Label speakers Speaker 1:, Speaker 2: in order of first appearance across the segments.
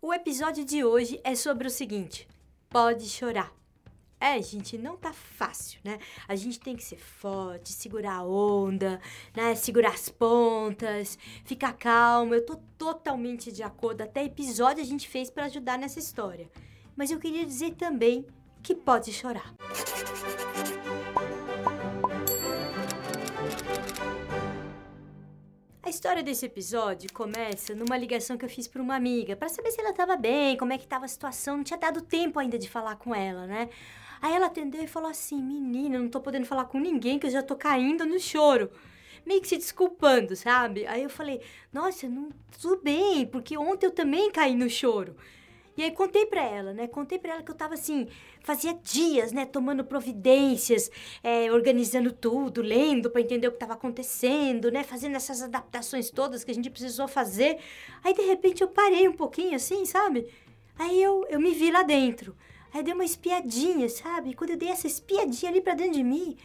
Speaker 1: O episódio de hoje é sobre o seguinte: pode chorar. É, gente, não tá fácil, né? A gente tem que ser forte, segurar a onda, né? Segurar as pontas, ficar calmo. Eu tô totalmente de acordo. Até episódio a gente fez para ajudar nessa história. Mas eu queria dizer também que pode chorar. História desse episódio começa numa ligação que eu fiz para uma amiga, para saber se ela estava bem, como é que estava a situação, não tinha dado tempo ainda de falar com ela, né? Aí ela atendeu e falou assim: "Menina, não tô podendo falar com ninguém que eu já tô caindo no choro" meio que se desculpando, sabe? Aí eu falei, nossa, não, tudo bem, porque ontem eu também caí no choro. E aí contei pra ela, né? Contei pra ela que eu tava assim, fazia dias, né? Tomando providências, é, organizando tudo, lendo para entender o que tava acontecendo, né? Fazendo essas adaptações todas que a gente precisou fazer. Aí de repente eu parei um pouquinho assim, sabe? Aí eu, eu me vi lá dentro. Aí dei uma espiadinha, sabe? Quando eu dei essa espiadinha ali pra dentro de mim,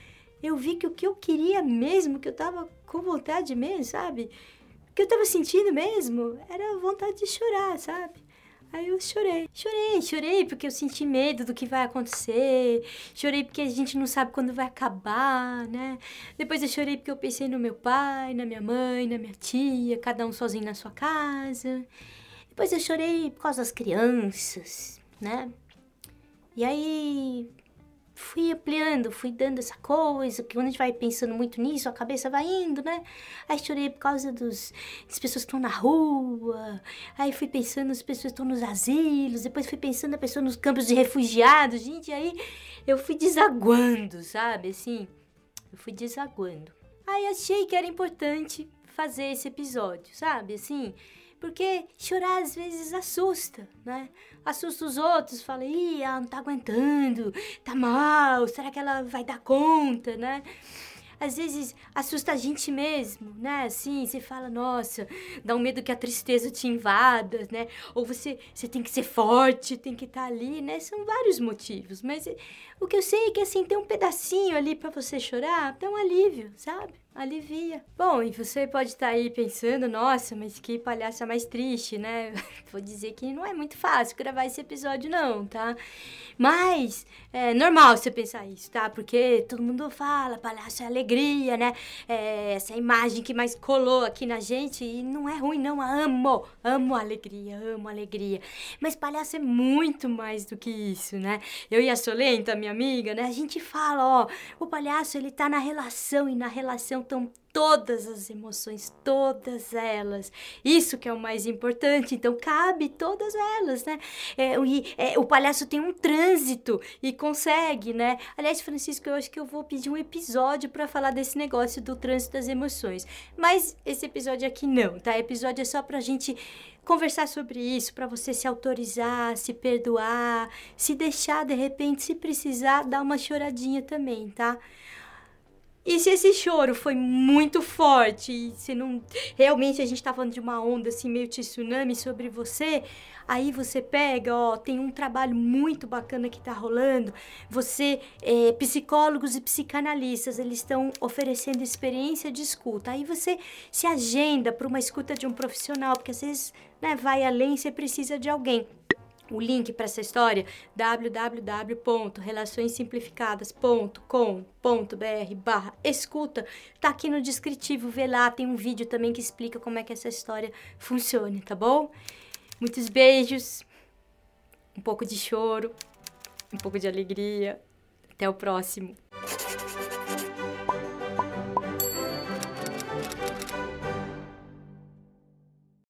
Speaker 1: eu vi que o que eu queria mesmo, que eu tava com vontade mesmo, sabe? O que eu tava sentindo mesmo era vontade de chorar, sabe? Aí eu chorei. Chorei, chorei porque eu senti medo do que vai acontecer. Chorei porque a gente não sabe quando vai acabar, né? Depois eu chorei porque eu pensei no meu pai, na minha mãe, na minha tia, cada um sozinho na sua casa. Depois eu chorei por causa das crianças, né? E aí fui ampliando, fui dando essa coisa, que quando a gente vai pensando muito nisso, a cabeça vai indo, né? Aí chorei por causa dos, das pessoas que estão na rua, aí fui pensando nas pessoas que estão nos asilos, depois fui pensando na pessoa nos campos de refugiados, gente, aí eu fui desaguando, sabe? Assim, eu fui desaguando. Aí achei que era importante fazer esse episódio, sabe? Assim, porque chorar às vezes assusta, né? Assusta os outros, fala, ih, ela não tá aguentando, tá mal, será que ela vai dar conta, né? às vezes assusta a gente mesmo, né? Assim, você fala, nossa, dá um medo que a tristeza te invada, né? Ou você, você tem que ser forte, tem que estar tá ali, né? São vários motivos, mas o que eu sei é que assim, tem um pedacinho ali para você chorar, dá um alívio, sabe? Alivia. Bom, e você pode estar aí pensando, nossa, mas que palhaça mais triste, né? Vou dizer que não é muito fácil gravar esse episódio, não, tá? Mas é normal você pensar isso, tá? Porque todo mundo fala, palhaço é alegria, né? É essa imagem que mais colou aqui na gente e não é ruim, não. Amo, amo alegria, amo alegria. Mas palhaço é muito mais do que isso, né? Eu e a Solenta, minha amiga, né? A gente fala, ó, o palhaço ele tá na relação e na relação estão todas as emoções, todas elas. Isso que é o mais importante. Então, cabe todas elas, né? É, e, é, o palhaço tem um trânsito e consegue, né? Aliás, Francisco, eu acho que eu vou pedir um episódio para falar desse negócio do trânsito das emoções. Mas esse episódio aqui não, tá? Episódio é só pra gente conversar sobre isso, para você se autorizar, se perdoar, se deixar de repente, se precisar, dar uma choradinha também, tá? E se esse choro foi muito forte e se não realmente a gente tá falando de uma onda assim meio tsunami sobre você, aí você pega, ó, tem um trabalho muito bacana que tá rolando. Você, é, psicólogos e psicanalistas, eles estão oferecendo experiência de escuta. Aí você se agenda para uma escuta de um profissional, porque às vezes, né, vai além, você precisa de alguém o link para essa história www.relaçõessimplificadas.com.br barra escuta tá aqui no descritivo, vê lá, tem um vídeo também que explica como é que essa história funciona, tá bom? Muitos beijos, um pouco de choro, um pouco de alegria, até o próximo.